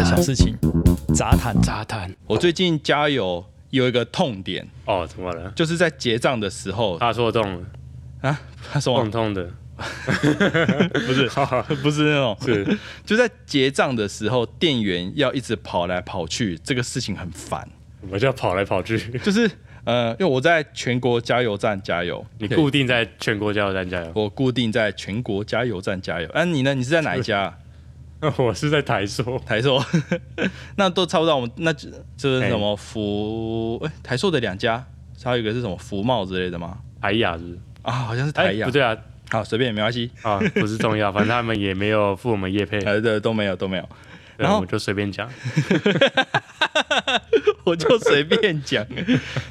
的小事情，杂谈。杂谈我最近加油有一个痛点，哦，怎么了？就是在结账的时候他说动了，啊，他说痛痛的，不是不是那种，是 就在结账的时候，店员要一直跑来跑去，这个事情很烦。我就要跑来跑去。就是呃，因为我在全国加油站加油，你固定在全国加油站加油，我固定在全国加油站加油。啊，你呢？你是在哪一家？我是在台塑，台塑，那都差不多。我们那就就是什么福，哎、台塑的两家，还有一个是什么福茂之类的吗？台雅是不是？啊，好像是台哎，阳。不对啊，好，随便没关系，啊，不是重要，反正他们也没有付我们业配，呃，对，都没有都没有，然后我们就随便讲。我就随便讲。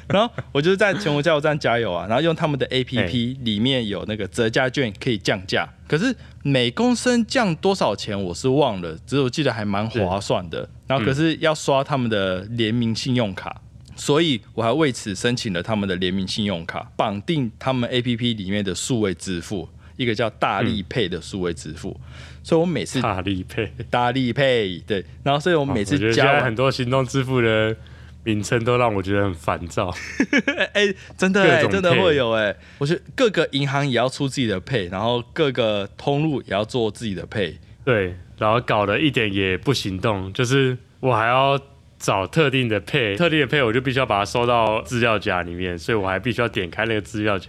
然后我就是在全国加油站加油啊，然后用他们的 APP 里面有那个折价券可以降价，可是每公升降多少钱我是忘了，只是我记得还蛮划算的。然后可是要刷他们的联名信用卡。所以我还为此申请了他们的联名信用卡，绑定他们 A P P 里面的数位支付，一个叫大力配的数位支付。所以我每次大力配，大力配对，然后所以我每次加很多行动支付的名称都让我觉得很烦躁。哎、真的、哎，真的会有哎、我觉得各个银行也要出自己的配，然后各个通路也要做自己的配。对，然后搞得一点也不行动，就是我还要找特定的配，特定的配我就必须要把它收到资料夹里面，所以我还必须要点开那个资料夹，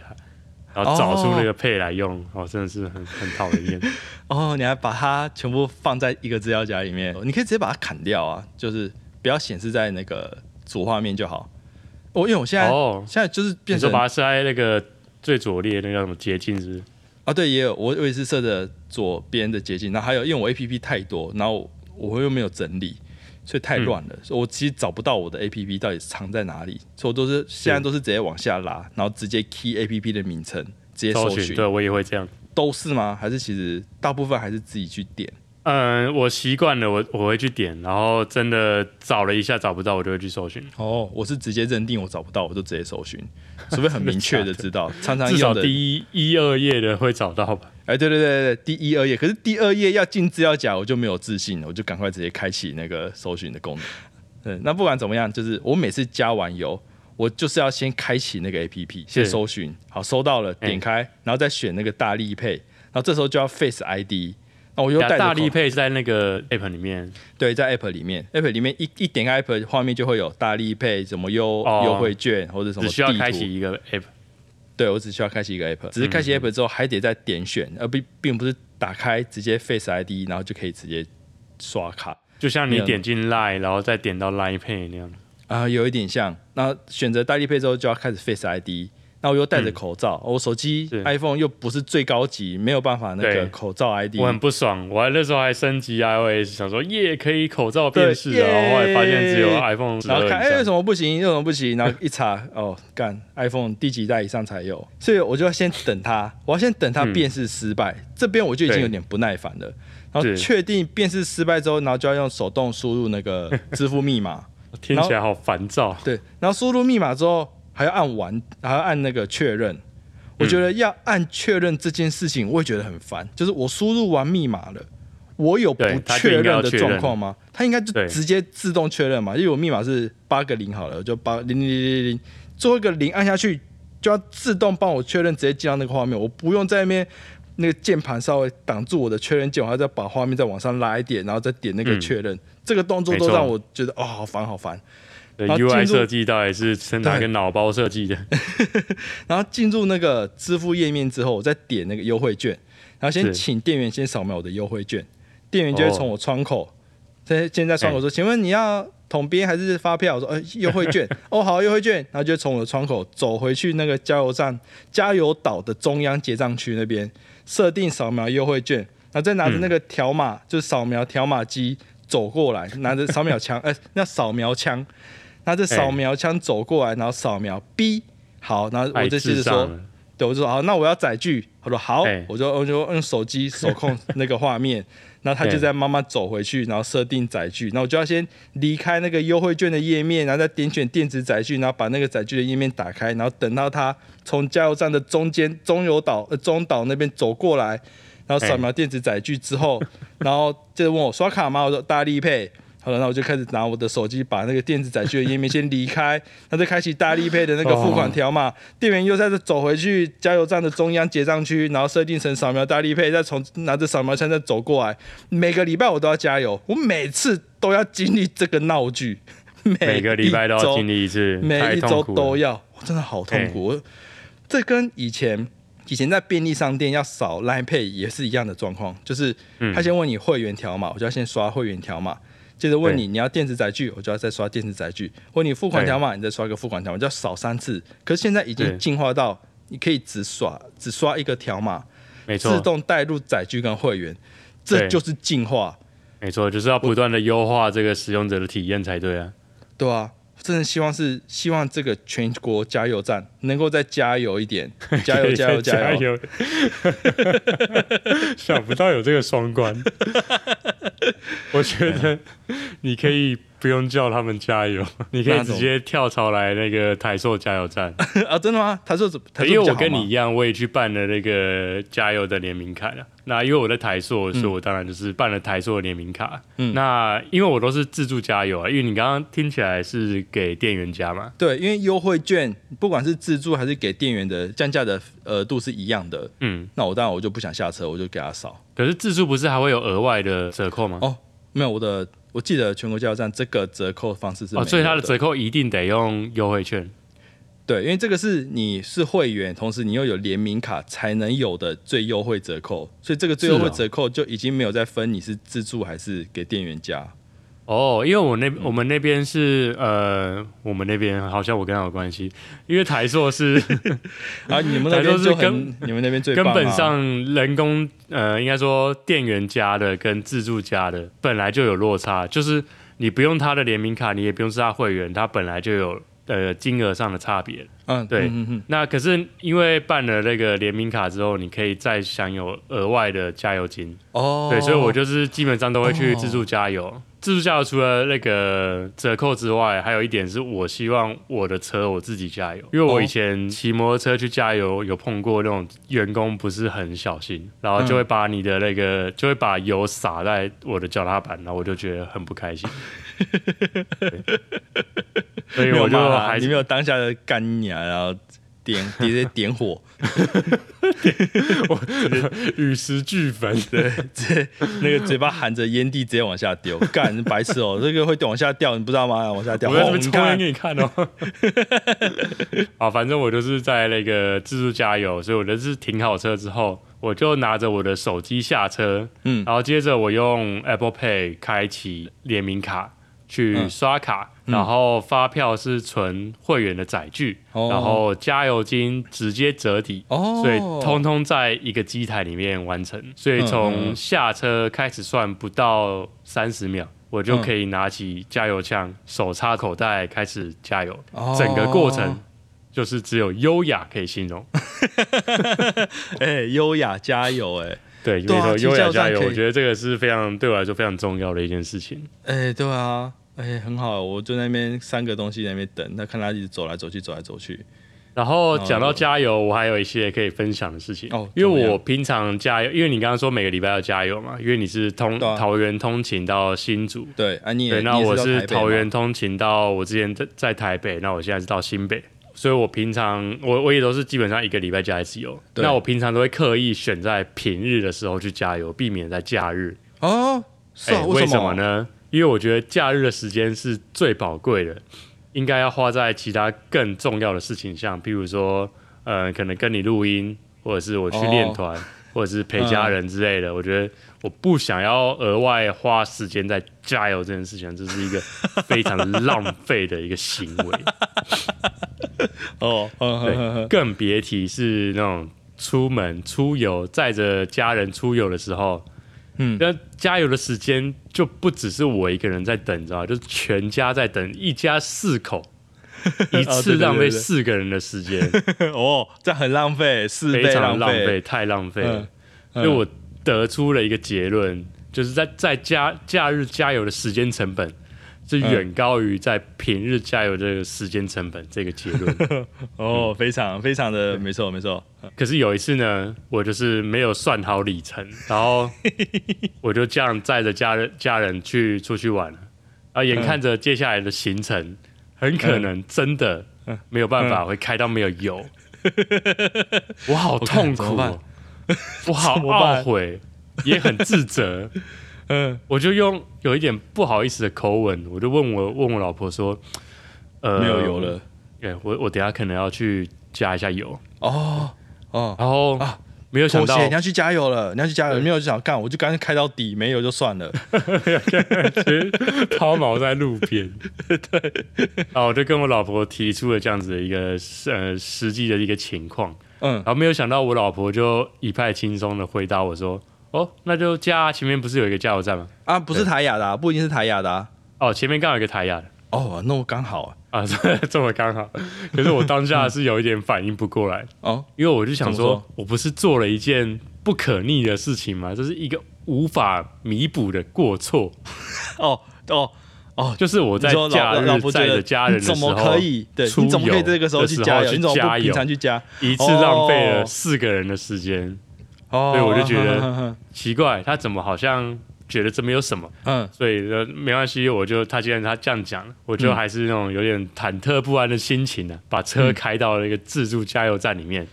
然后找出那个配来用。哦，真的是很很讨人厌。哦，你还把它全部放在一个资料夹里面，你可以直接把它砍掉啊，就是不要显示在那个主画面就好。我因为我现在、哦，现在就是你变成说把它设在那个最左列那个叫什么捷径是不是？啊，对，也有我我也是设的左边的捷径，然后还有因为我 A P P 太多，然后我又没有整理，所以太乱了，所以我其实找不到我的 A P P 到底藏在哪里，所以我都是现在都是直接往下拉，然后直接 key A P P 的名称，直接搜寻，对我也会这样。都是吗？还是其实大部分还是自己去点？嗯，我习惯了，我我会去点，然后真的找了一下找不到，我就会去搜寻。哦，我是直接认定我找不到，我就直接搜寻，除非很明确的 知道，常常至少用的。第一一二页的会找到吧？哎，对对对对，第一二页，可是第二页要进资料夹，我就没有自信了，我就赶快直接开启那个搜寻的功能。对，那不管怎么样，就是我每次加完油，我就是要先开启那个 A P P，先搜寻，好搜到了，哎点开，然后再选那个大力配，然后这时候就要 Face I 又带大力配是在那个 app 里面，对，在 App 里面，App 里面一一点开 App 画面就会有大力配什么优哦优惠券或者什么只需要开启一个 app。对我只需要开启一个 app，只是开嗯启 app 之后还得再点选，而并并不是打开直接 Face ID，然后就可以直接刷卡就像你点进 Line，然后再点到 Line Pay 那样。啊、有一点像。那选择大力配之后就要开始 Face ID，那我又戴着口罩，我手机 iPhone 又不是最高级，没有办法那个口罩 ID。我很不爽，我还那时候还升级 iOS，想说耶可以口罩辨识对啊，然后后来发现只有 iPhone 然后看哎、为什。么不行？为什么不行？然后一查哦，干 iPhone 第几代以上才有，所以我就要先等它，我要先等它嗯辨识失败。这边我就已经有点不耐烦了。然后是确定辨识失败之后，然后就要用手动输入那个支付密码。听起来好烦躁。对，然后输入密码之后还要按完，还要按那个确认。我觉得要按确认这件事情，我也觉得很烦。就是我输入完密码了，我有不确认的状况吗？它应该就直接自动确认嘛？因为我密码是八个零好了，就八零零零零零，最后一个零按下去就要自动帮我确认，直接进到那个画面，我不用在那边。那个键盘稍微挡住我的确认键，我还要再把画面再往上拉一点，然后再点那个嗯确认。这个动作都让我觉得哦，好烦，好烦。UI 设计到底是是哪个脑包设计的？然后进入那个支付页面之后，我再点那个优惠券，然后先是。请店员先扫描我的优惠券，店员就会从我窗口，在现在窗口说，请问你要统编还是发票？我说呃 优惠券，哦好优惠券，然后就从我的窗口走回去那个加油站加油岛的中央结账区那边，设定扫描优惠券，然后再拿着那个条码，就是扫描条码机走过来，拿着扫描枪，呃那扫描枪，拿着扫描枪走过来，然后扫描 B。好，然后我太就接着说。对，我就说好，那我要载具。他说好哎，我就我就用手机手控那个画面，然后他就在慢慢走回去，然后设定载具，然后我就要先离开那个优惠券的页面，然后再点选电子载具，然后把那个载具的页面打开，然后等到他从加油站的中间中油岛呃中岛那边走过来，然后扫描电子载具之后，然后接着问我刷卡吗？我说大力配。好了，那我就开始拿我的手机把那个电子载具的页面先离开，那再开启大力配的那个付款条码，店员又再走回去加油站的中央结账区，然后设定成扫描大力配，再从拿着扫描枪再走过来。每个礼拜我都要加油，我每次都要经历这个闹剧，每个礼拜都要经历，一次，每一周都要，我真的好痛苦。我这跟以前以前在便利商店要扫 Line Pay 也是一样的状况，就是嗯他先问你会员条码，我就要先刷会员条码。接着问你你要电子载具，我就要再刷电子载具；问你付款条码，你再刷一个付款条码，就要扫三次。可是现在已经对。进化到你可以只刷只刷一个条码，自没错，自动带入载具跟会员，这就是进化，没错，就是要不断的优化这个使用者的体验才对啊。对啊，真的希望是希望这个全国加油站能够再加油一点，加油加油加加！油！想不到有这个双关，我觉得你可以不用叫他们加油，你可以直接跳槽来那个台塑加油站。啊，真的吗？台塑怎么？因为我跟你一样，我也去办了那个加油的联名卡了。那因为我在台塑，所以我当然就是办了台塑的联名卡。嗯那因为我都是自助加油啊，因为你刚刚听起来是给店员加嘛，对，因为优惠券不管是自助还是给店员的降价的额度是一样的，嗯，那我当然我就不想下车，我就给他扫。可是自助不是还会有额外的折扣吗？哦，没有我的，我记得全国加油站这个折扣方式是哦，所以它的折扣一定得用优惠券。对，因为这个是你是会员，同时你又有联名卡才能有的最优惠折扣，所以这个最优惠折扣就已经没有再分你是自助还是给店员加。哦，因为我那我们那边是呃，我们那边好像我跟他有关系，因为台硕是 啊，你们那台边是跟，你们那边最棒、根啊、本上人工呃，应该说店员加的跟自助加的本来就有落差，就是你不用他的联名卡，你也不用是他会员，他本来就有呃金额上的差别。嗯，对那可是因为办了那个联名卡之后，你可以再享有额外的加油金。哦，对，所以我就是基本上都会去哦自助加油。自助加油除了那个折扣之外，还有一点是我希望我的车我自己加油，因为我哦以前骑摩托车去加油，有碰过那种员工不是很小心，然后就嗯会把你的那个就会把油洒在我的脚踏板，然后我就觉得很不开心。所以我就还是你没有当下的干娘，然后点 直接点火，我与时俱焚。对，直接那个嘴巴含着烟蒂直接往下丢，干白痴哦、这个会往下掉，你不知道吗？往下掉，我在这边抽烟给你看哦。啊，反正我就是在那个自助加油，所以我就是停好车之后，我就拿着我的手机下车，嗯然后接着我用 Apple Pay 开启联名卡去嗯。刷卡，然后发票是存会员的载具，哦。然后加油金直接折抵。哦，所以通通在一个机台里面完成，所以从嗯下车开始算不到三十秒，我就可以拿起加油枪，手插口袋开始加油。哦。整个过程就是只有优雅可以形容。哎，优雅加油，哎，对，没对优雅加油，我觉得这个是非常对我来说非常重要的一件事情。哎，对啊，哎，很好，我就在那边三个东西在那边等，他看他一直走来走去，走来走去，然后讲到加油，我还有一些可以分享的事情哦因为我平常加油，因为你刚刚说每个礼拜要加油嘛，因为你是通啊桃园通勤到新竹，对，啊，你也对，那我是桃园通勤到我之前在在台北，那我现在是到新北，所以我平常我我也都是基本上一个礼拜加一次油。那我平常都会刻意选在平日的时候去加油，避免在假日。哦，是啊，哎为什什么？呢？因为我觉得假日的时间是最宝贵的，应该要花在其他更重要的事情上，譬如说，呃，可能跟你录音，或者是我去练团，或者是陪家人之类的。我觉得我不想要额外花时间在加油这件事情，这是一个非常浪费的一个行为。哦，嗯哼哼哼更别提是那种出门出游载着家人出游的时候，嗯。那加油的时间就不只是我一个人在等，你知道吗，就是全家在等，一家四口。一次浪费四个人的时间，哦，这很浪费，四非倍常浪费，太浪费了。嗯所以我得出了一个结论，就是在在假假日加油的时间成本是远高于在平日加油这个时间成本这个结论。哦，非常非常的没错没错，可是有一次呢，我就是没有算好里程，然后 我就这样载着家人家人去出去玩了。啊，眼看着接下来的行程很可能真的没有办法会开到没有油，我好痛苦、我好 懊悔，也很自责。嗯，我就用有一点不好意思的口吻，我就问我问我老婆说，呃，没有油了。对，我我等下可能要去加一下油，哦哦，然后啊没有想到，你要去加油了，你要去加油，没有就想干，我就干脆开到底，没油就算了。其实抛锚在路边。对，然后我就跟我老婆提出了这样子的一个呃实际的一个情况，嗯然，后没有想到我老婆就一派轻松的回答我说：“哦，那就加啊，前面不是有一个加油站吗？啊，不是台雅的、啊，不一定是台雅的、啊。哦，前面刚好有一个台雅的。”哦，那我刚好啊。啊，这这么刚好，可是我当下是有一点反应不过来，哦，因为我就想说我不是做了一件不可逆的事情吗？这是一个无法弥补的过错，哦哦哦，就是我在你说老假日老婆觉得载着家人的时候，你怎么可以？对，出你怎么可以这个时候去加油？你怎么不平加油，常去加？一次浪费了哦四个人的时间，哦，所以我就觉得 奇怪，他怎么好像觉得这没有什么？嗯，所以呃没关系，我就他既然他这样讲，我就还是那种有点忐忑不安的心情呢、把车开到了一个自助加油站里面，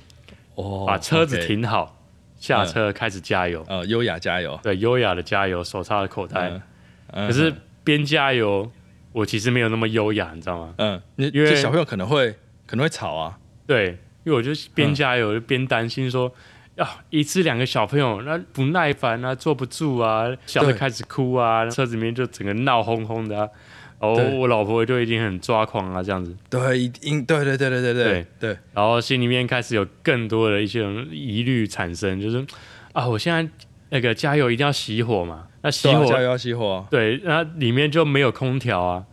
哦，把车子停好，下车开始加油，呃，优雅加油。对，优雅的加油，手插在口袋。可是边加油，我其实没有那么优雅，你知道吗？嗯，因为小朋友可能会可能会吵啊。对，因为我就嗯边加油就边担心说。啊，一次两个小朋友，那不耐烦啊，坐不住啊，小的对开始哭啊，车子里面就整个闹哄哄的啊。然后我老婆就已经很抓狂啊，这样子，对，一定对对对对对对对，然后心里面开始有更多的一些疑虑产生，就是啊，我现在那个加油一定要熄火嘛，那熄火啊加油要熄火啊。对，那里面就没有空调啊，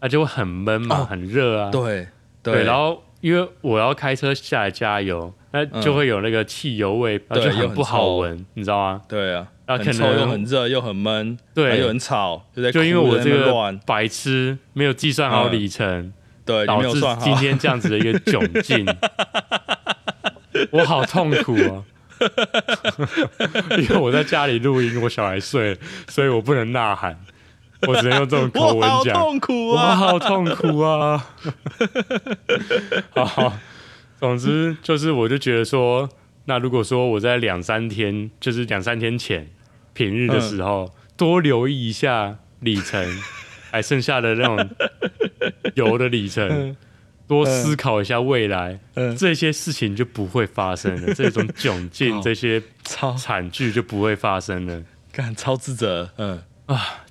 那就会很闷嘛，哦。很热啊。对。对，然后因为我要开车下来加油，那就会有那个汽油味，然后就很很不好臭。闻，你知道吗？对啊，啊可能又很热又很闷，对。又很吵，就在就因为我这个白痴没有计算好里程，对，你导致今。天这样子的一个窘境，我好痛苦啊！因为我在家里录音，我小孩睡了，所以我不能呐喊，我只能用这种口我好吻讲。痛苦我啊！好痛苦啊！好，总之就是，我就觉得说，那如果说我在两三天，就是两三天前平日的时候，多留意一下里程，还剩下的那种 油的里程，多思考一下未来，嗯这些事情就不会发生了，这种窘境、好这些超惨剧就不会发生了。干超自责，嗯，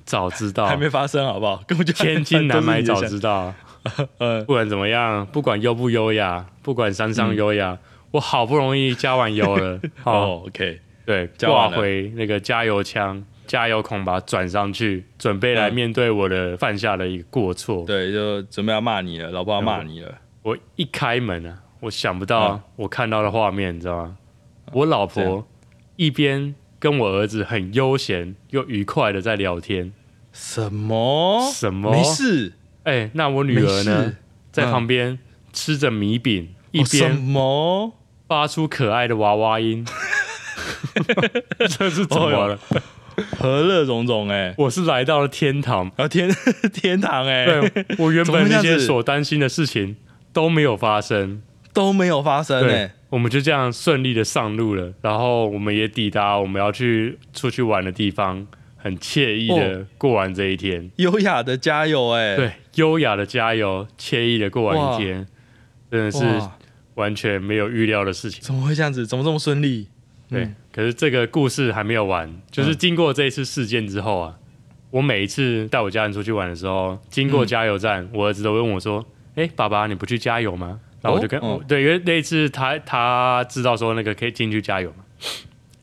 早知道。还，没发生好不好？根本就千金难买早知道。想 嗯，不管怎么样，不管优不优雅，不管山上优雅，我好不容易加完油了，哦，OK，对，挂回那个加油枪、加油孔，把它转上去，准备来嗯面对我的犯下的一个过错。对，就准备要骂你了，老婆要骂你了，我一开门啊，我想不到嗯我看到的画面，你知道吗？我老婆一边跟我儿子很悠闲又愉快的在聊天，什么？什么？没事，哎、那我女没儿呢，在嗯旁边吃着米饼，一边什么？发出可爱的娃娃音，这是怎么了？和乐融融哎，我是来到了天堂，啊天 天堂哎，对我原本那些所担心的事情都没有发生，都没有发生对哎，，我们就这样顺利的上路了，然后我们也抵达我们要去出去玩的地方，很惬意的过完这一天，优雅的加油哎，对，优雅的加油，惬意的过完一天，真的是，完全没有预料的事情。怎么会这样子？怎么这么顺利？对，嗯。可是这个故事还没有完，就是经过这一次事件之后啊，我每一次带我家人出去玩的时候，经过加油站，我儿子都会问我说：“哎、爸爸，你不去加油吗？”然后我就跟、哦我对，因为那一次他他知道说那个可以进去加油嘛，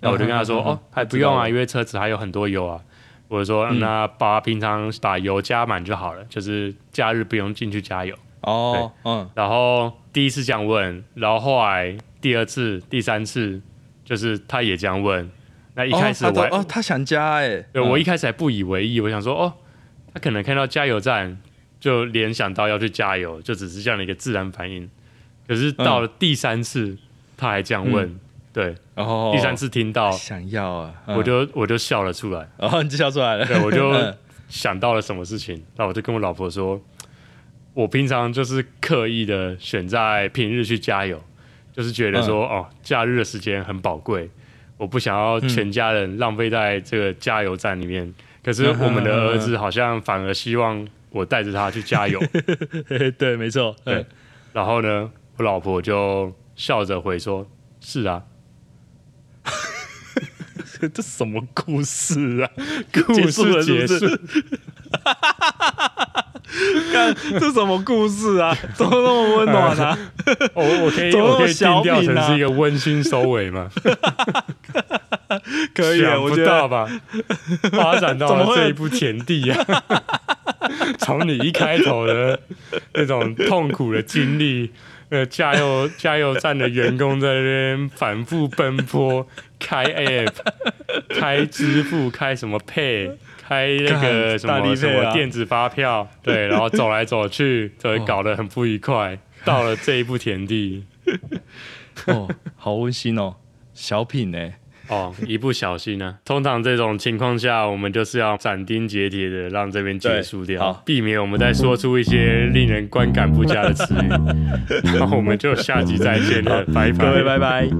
然后我就跟他说：“嗯嗯嗯嗯哦，还不用啊，因为车子还有很多油啊。”我就说：“嗯那爸爸平常把油加满就好了，就是假日不用进去加油。”哦，嗯，然后第一次这样问，然后后来第二次、第三次，就是他也这样问。那一开始我、哦他都哦，他想加哎，对我一嗯开始还不以为意，我想说哦，他可能看到加油站就联想到要去加油，就只是这样的一个自然反应。可是到了第三次，他还这样问，对，哦，第三次听到，想要啊，嗯。我就我就笑了出来。哦，你就笑出来了，对，我就嗯。想到了什么事情，那我就跟我老婆说，我平常就是刻意的选在平日去加油，就是觉得说、哦，假日的时间很宝贵，我不想要全家人浪费在这个加油站里面。可是我们的儿子好像反而希望我带着他去加油，对，没错，对嗯，然后呢，我老婆就笑着回说：“是啊，这什么故事啊？故事结束。看 这什么故事啊？怎么那么温暖啊？我我可以我可以定小调成是一个温馨收尾吗？可以啊，我觉得到吧？发展到了这一步田地啊！从你一开头的那种痛苦的经历，呃，加油加油站的员工在那边反复奔波，开 app，开支付，开什么 pay，开那个什么什么电子发票，对，然后走来走去，对，搞得很不愉快。到了这一步田地，哦，好温馨哦，小品呢？哦，一不小心呢、通常这种情况下，我们就是要斩钉截铁的让这边结束掉，避免我们再说出一些令人观感不佳的词语。然后我们就下集再见了，拜拜。各位拜拜。